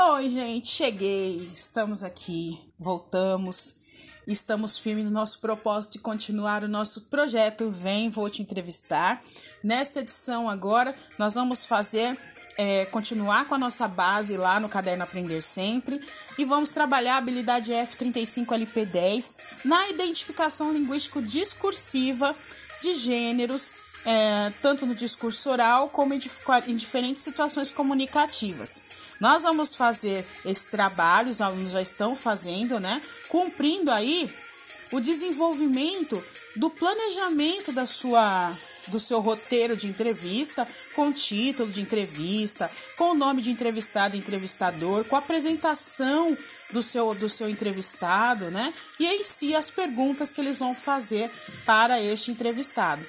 Oi, gente, cheguei. Estamos aqui, voltamos. Estamos firmes no nosso propósito de continuar o nosso projeto Vem, vou te entrevistar. Nesta edição agora, nós vamos fazer é, continuar com a nossa base lá no caderno Aprender Sempre e vamos trabalhar a habilidade F35LP10 na identificação linguístico-discursiva de gêneros, é, tanto no discurso oral como em diferentes situações comunicativas. Nós vamos fazer esse trabalho, os alunos já estão fazendo, né? Cumprindo aí o desenvolvimento do planejamento da sua do seu roteiro de entrevista, com título de entrevista, com o nome de entrevistado e entrevistador, com a apresentação do seu do seu entrevistado, né? E em si as perguntas que eles vão fazer para este entrevistado.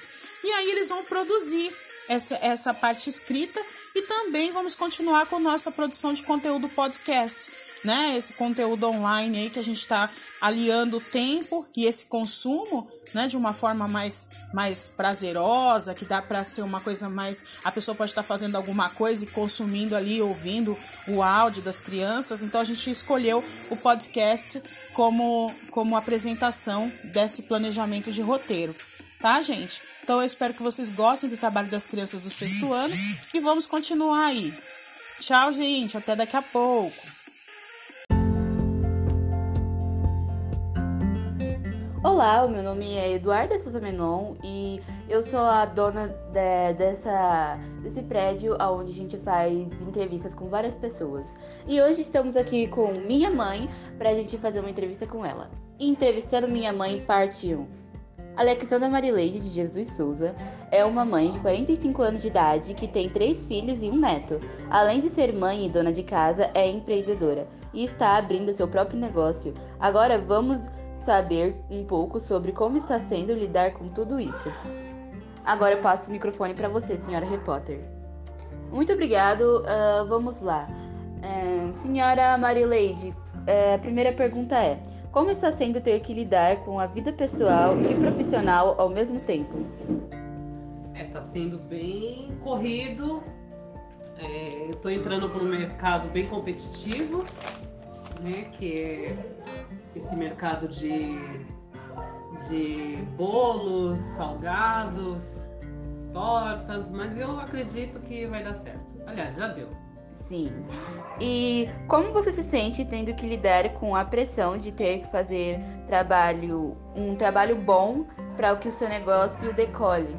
E aí eles vão produzir essa, essa parte escrita e também vamos continuar com nossa produção de conteúdo podcast, né? Esse conteúdo online aí que a gente está aliando o tempo e esse consumo, né? De uma forma mais, mais prazerosa, que dá para ser uma coisa mais. A pessoa pode estar tá fazendo alguma coisa e consumindo ali, ouvindo o áudio das crianças. Então a gente escolheu o podcast como, como apresentação desse planejamento de roteiro tá, gente? Então eu espero que vocês gostem do trabalho das crianças do sexto ano e vamos continuar aí. Tchau, gente, até daqui a pouco. Olá, o meu nome é Eduarda Souza Menon e eu sou a dona de, dessa, desse prédio onde a gente faz entrevistas com várias pessoas. E hoje estamos aqui com minha mãe para a gente fazer uma entrevista com ela. Entrevistando minha mãe, parte 1. Alexandra Marileide de Jesus Souza é uma mãe de 45 anos de idade que tem três filhos e um neto. Além de ser mãe e dona de casa, é empreendedora e está abrindo seu próprio negócio. Agora vamos saber um pouco sobre como está sendo lidar com tudo isso. Agora eu passo o microfone para você, senhora repórter. Muito obrigado. Uh, vamos lá. Uh, senhora Marileide, uh, a primeira pergunta é: como está sendo ter que lidar com a vida pessoal e profissional ao mesmo tempo? É, tá sendo bem corrido. É, eu estou entrando para um mercado bem competitivo, né? Que é esse mercado de, de bolos, salgados, tortas, mas eu acredito que vai dar certo. Aliás, já deu. Sim. E como você se sente tendo que lidar com a pressão de ter que fazer trabalho, um trabalho bom para que o seu negócio decole?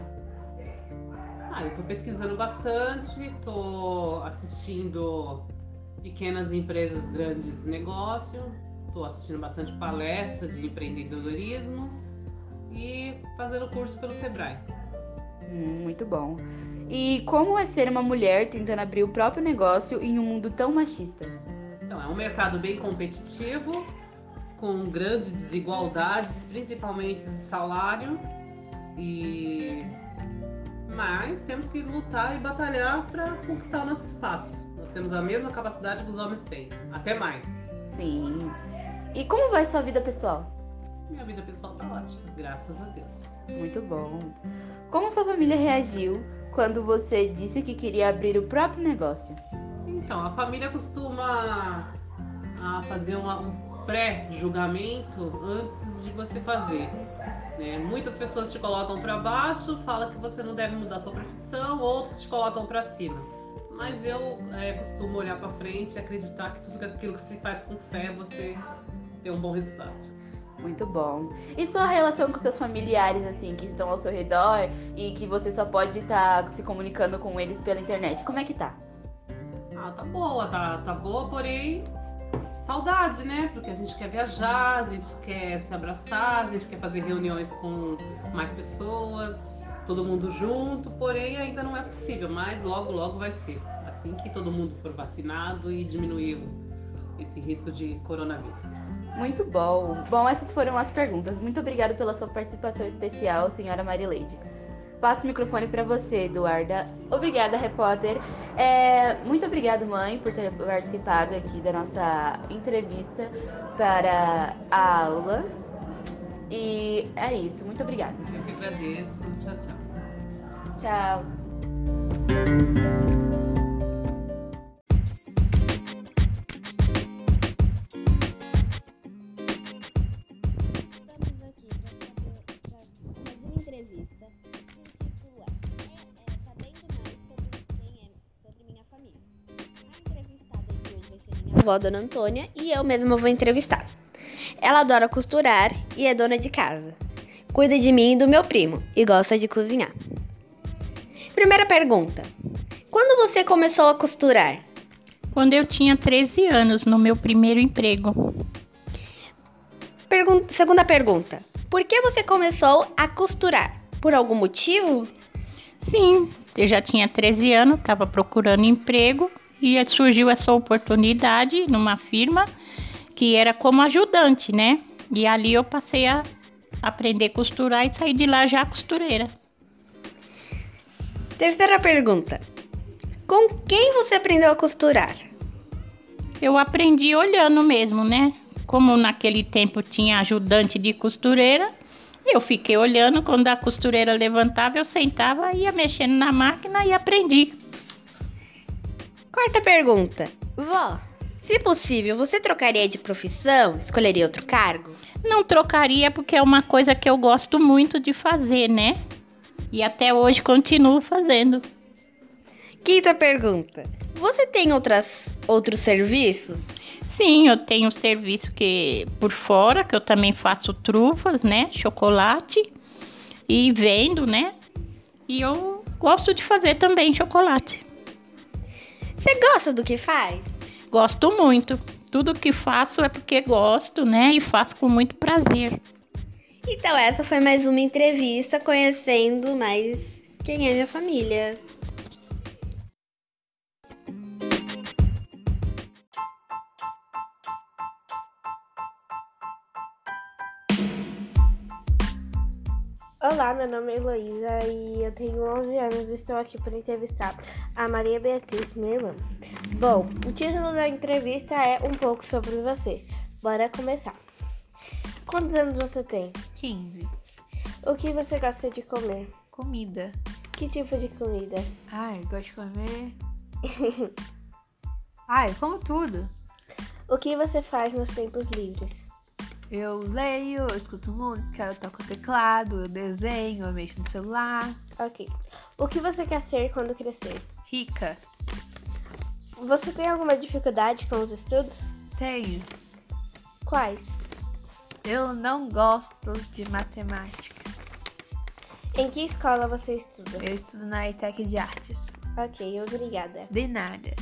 Ah, eu estou pesquisando bastante, estou assistindo pequenas empresas, grandes negócios, estou assistindo bastante palestras de empreendedorismo e fazendo curso pelo Sebrae. Hum, muito bom. E como é ser uma mulher tentando abrir o próprio negócio em um mundo tão machista? Então, é um mercado bem competitivo, com grandes desigualdades, principalmente de salário. E mas temos que lutar e batalhar para conquistar o nosso espaço. Nós temos a mesma capacidade que os homens têm, até mais. Sim. E como vai sua vida pessoal? Minha vida pessoal tá ótima, graças a Deus. Muito bom. Como sua família reagiu quando você disse que queria abrir o próprio negócio? Então, a família costuma a fazer uma, um pré-julgamento antes de você fazer. Né? Muitas pessoas te colocam para baixo, falam que você não deve mudar sua profissão, outros te colocam para cima. Mas eu é, costumo olhar para frente e acreditar que tudo aquilo que se faz com fé você tem um bom resultado. Muito bom. E sua relação com seus familiares, assim, que estão ao seu redor e que você só pode estar tá se comunicando com eles pela internet, como é que tá? Ah, tá boa, tá, tá boa, porém saudade, né? Porque a gente quer viajar, a gente quer se abraçar, a gente quer fazer reuniões com mais pessoas, todo mundo junto, porém ainda não é possível, mas logo, logo vai ser. Assim que todo mundo for vacinado e diminuir esse risco de coronavírus. Muito bom. Bom, essas foram as perguntas. Muito obrigada pela sua participação especial, senhora Marileide. Passo o microfone para você, Eduarda. Obrigada, repórter. É, muito obrigada, mãe, por ter participado aqui da nossa entrevista para a aula. E é isso. Muito obrigada. Eu que agradeço. Tchau, tchau. Tchau. Avó Dona Antônia e eu mesma vou entrevistar. Ela adora costurar e é dona de casa. Cuida de mim e do meu primo e gosta de cozinhar. Primeira pergunta: Quando você começou a costurar? Quando eu tinha 13 anos, no meu primeiro emprego. Pergun segunda pergunta: Por que você começou a costurar? Por algum motivo? Sim, eu já tinha 13 anos, estava procurando emprego e surgiu essa oportunidade numa firma que era como ajudante, né? E ali eu passei a aprender a costurar e saí de lá já costureira. Terceira pergunta: Com quem você aprendeu a costurar? Eu aprendi olhando mesmo, né? Como naquele tempo tinha ajudante de costureira, eu fiquei olhando quando a costureira levantava, eu sentava, ia mexendo na máquina e aprendi. Quarta pergunta: Vó, se possível, você trocaria de profissão? Escolheria outro cargo? Não trocaria porque é uma coisa que eu gosto muito de fazer, né? E até hoje continuo fazendo. Quinta pergunta: Você tem outras, outros serviços? Sim, eu tenho serviço que por fora, que eu também faço trufas, né? Chocolate e vendo, né? E eu gosto de fazer também chocolate. Você gosta do que faz? Gosto muito. Tudo que faço é porque gosto, né? E faço com muito prazer. Então, essa foi mais uma entrevista conhecendo mais quem é minha família. Olá, meu nome é Heloísa e eu tenho 11 anos e estou aqui para entrevistar a Maria Beatriz, minha irmã. Bom, o título da entrevista é Um pouco sobre você. Bora começar. Quantos anos você tem? 15. O que você gosta de comer? Comida. Que tipo de comida? Ai, gosto de comer. Ai, como tudo. O que você faz nos tempos livres? Eu leio, eu escuto música, eu toco teclado, eu desenho, eu mexo no celular. Ok. O que você quer ser quando crescer? Rica. Você tem alguma dificuldade com os estudos? Tenho. Quais? Eu não gosto de matemática. Em que escola você estuda? Eu estudo na ETEC de Artes. Ok, obrigada. De nada.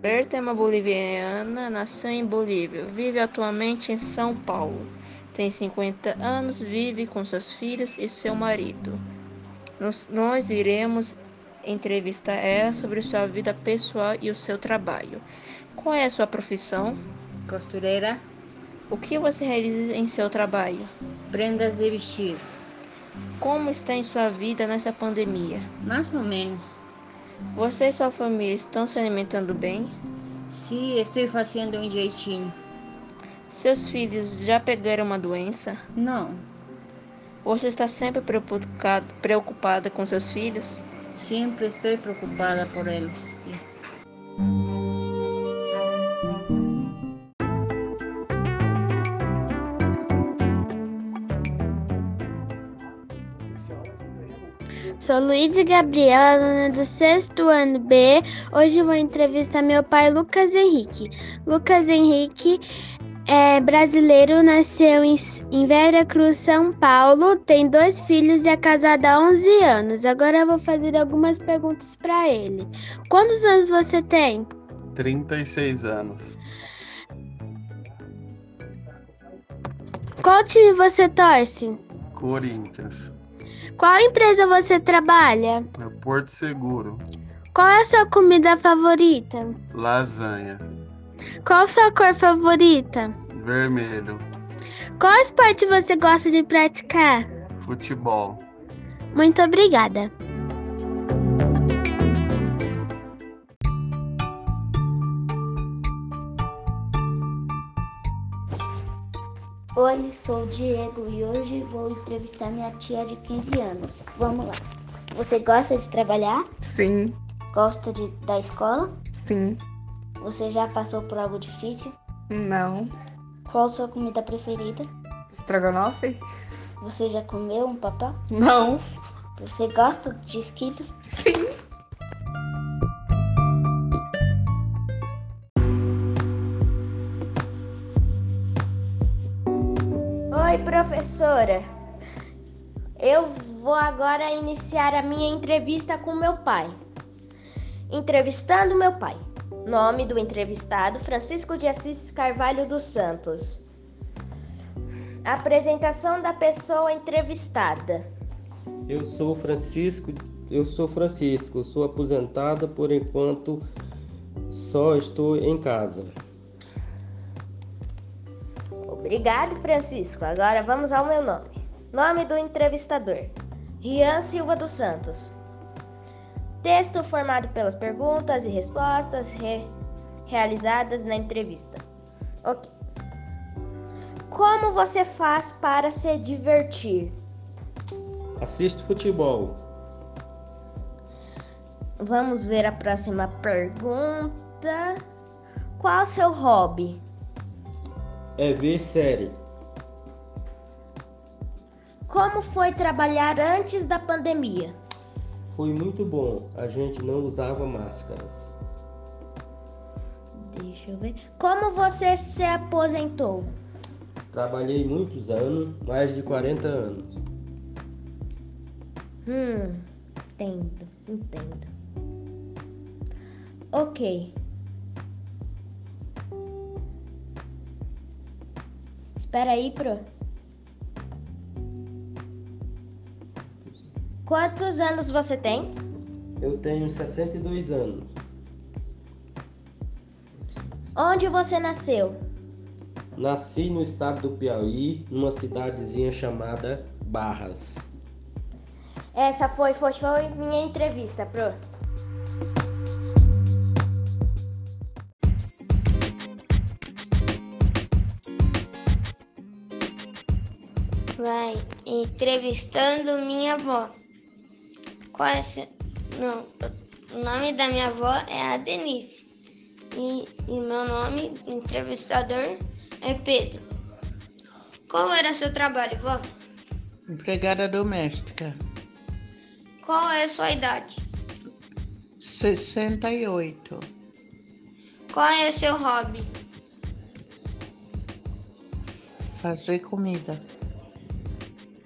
Berta é uma boliviana, nasceu em Bolívia, vive atualmente em São Paulo. Tem 50 anos, vive com seus filhos e seu marido. Nos, nós iremos entrevistar ela sobre sua vida pessoal e o seu trabalho. Qual é a sua profissão? Costureira. O que você realiza em seu trabalho? Prendas de vestir. Como está em sua vida nessa pandemia? Mais ou menos. Você e sua família estão se alimentando bem? Sim, estou fazendo um jeitinho. Seus filhos já pegaram uma doença? Não. Você está sempre preocupada com seus filhos? Sempre estou preocupada por eles. Sou Luísa Gabriela, aluna do sexto ano B. Hoje vou entrevistar meu pai, Lucas Henrique. Lucas Henrique é brasileiro, nasceu em, em Vera Cruz, São Paulo, tem dois filhos e é casado há 11 anos. Agora eu vou fazer algumas perguntas para ele. Quantos anos você tem? 36 anos. Qual time você torce? Corinthians. Qual empresa você trabalha? No Porto Seguro. Qual é a sua comida favorita? Lasanha. Qual sua cor favorita? Vermelho. Qual esporte você gosta de praticar? Futebol. Muito obrigada. Oi, sou o Diego e hoje vou entrevistar minha tia de 15 anos. Vamos lá. Você gosta de trabalhar? Sim. Gosta de, da escola? Sim. Você já passou por algo difícil? Não. Qual a sua comida preferida? Estrogonofe? Você já comeu um papel? Não. Você gosta de esquilos? Sim. Oi, professora. Eu vou agora iniciar a minha entrevista com meu pai. Entrevistando meu pai. Nome do entrevistado: Francisco de Assis Carvalho dos Santos. Apresentação da pessoa entrevistada. Eu sou Francisco, eu sou Francisco, sou aposentado por enquanto só estou em casa. Obrigado, Francisco. Agora vamos ao meu nome. Nome do entrevistador: Rian Silva dos Santos. Texto formado pelas perguntas e respostas re realizadas na entrevista. Ok. Como você faz para se divertir? Assisto futebol. Vamos ver a próxima pergunta. Qual o seu hobby? É ver série. Como foi trabalhar antes da pandemia? Foi muito bom. A gente não usava máscaras. Deixa eu ver. Como você se aposentou? Trabalhei muitos anos, mais de 40 anos. Hum, entendo, entendo. Ok. Espera aí, pro. Quantos anos você tem? Eu tenho 62 anos. Onde você nasceu? Nasci no estado do Piauí, numa cidadezinha chamada Barras. Essa foi, foi, foi minha entrevista, pro. Vai entrevistando minha avó. Qual é seu... Não, o nome da minha avó é a Denise. E, e meu nome, entrevistador, é Pedro. Qual era seu trabalho, vó? Empregada doméstica. Qual é a sua idade? 68. Qual é seu hobby? Fazer comida.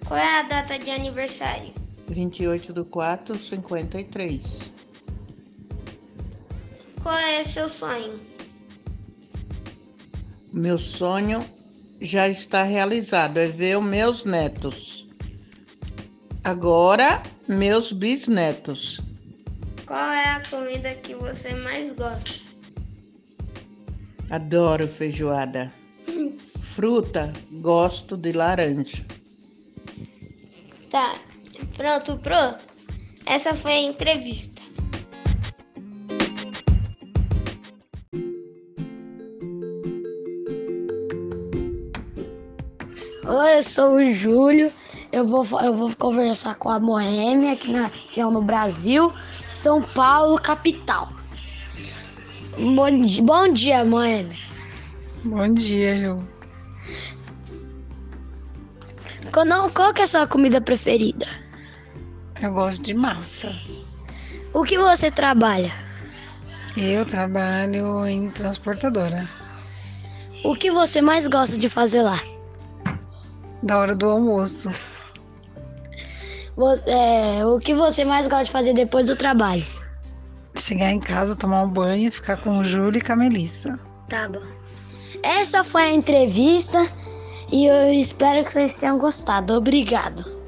Qual é a data de aniversário? 28 do 4, 53. Qual é o seu sonho? Meu sonho já está realizado, é ver os meus netos. Agora, meus bisnetos. Qual é a comida que você mais gosta? Adoro feijoada. Fruta, gosto de laranja. Tá, pronto, pro? Essa foi a entrevista. Oi, eu sou o Júlio. Eu vou, eu vou conversar com a Moêmia, que nasceu no Brasil, São Paulo, capital. Bom, bom dia, Moêmia. Bom dia, Ju. Qual, não, qual que é a sua comida preferida? Eu gosto de massa. O que você trabalha? Eu trabalho em transportadora. O que você mais gosta de fazer lá? Da hora do almoço. Você- é, o que você mais gosta de fazer depois do trabalho? Chegar em casa, tomar um banho, ficar com o Júlio e com a Melissa. Tá bom. Essa foi a entrevista e eu espero que vocês tenham gostado. Obrigado.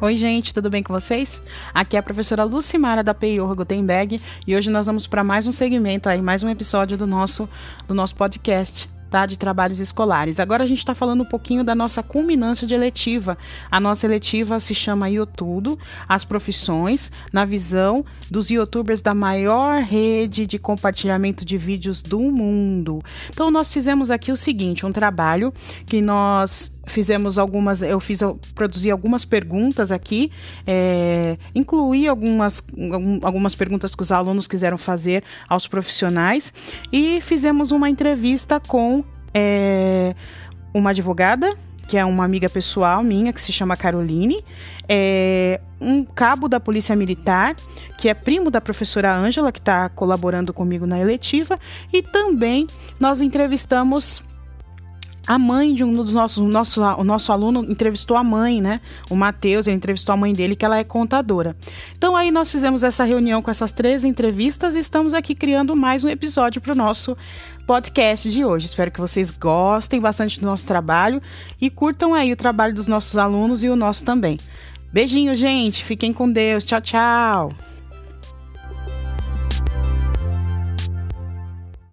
Oi, gente, tudo bem com vocês? Aqui é a professora Lucimara da PIO Gutenberg e hoje nós vamos para mais um segmento aí, mais um episódio do nosso do nosso podcast. Tá, de trabalhos escolares. Agora a gente está falando um pouquinho da nossa culminância de eletiva. A nossa eletiva se chama Iotudo, as profissões, na visão dos youtubers da maior rede de compartilhamento de vídeos do mundo. Então nós fizemos aqui o seguinte, um trabalho que nós fizemos algumas, eu fiz, eu produzi algumas perguntas aqui, é, incluí algumas, algum- algumas perguntas que os alunos quiseram fazer aos profissionais e fizemos uma entrevista com é, uma advogada, que é uma amiga pessoal minha, que se chama Caroline, é, um cabo da Polícia Militar, que é primo da professora Ângela, que está colaborando comigo na eletiva, e também nós entrevistamos a mãe de um dos nossos, nosso, o nosso aluno entrevistou a mãe, né? O Matheus, ele entrevistou a mãe dele, que ela é contadora. Então aí nós fizemos essa reunião com essas três entrevistas e estamos aqui criando mais um episódio para o nosso podcast de hoje. Espero que vocês gostem bastante do nosso trabalho e curtam aí o trabalho dos nossos alunos e o nosso também. Beijinho, gente. Fiquem com Deus. Tchau, tchau.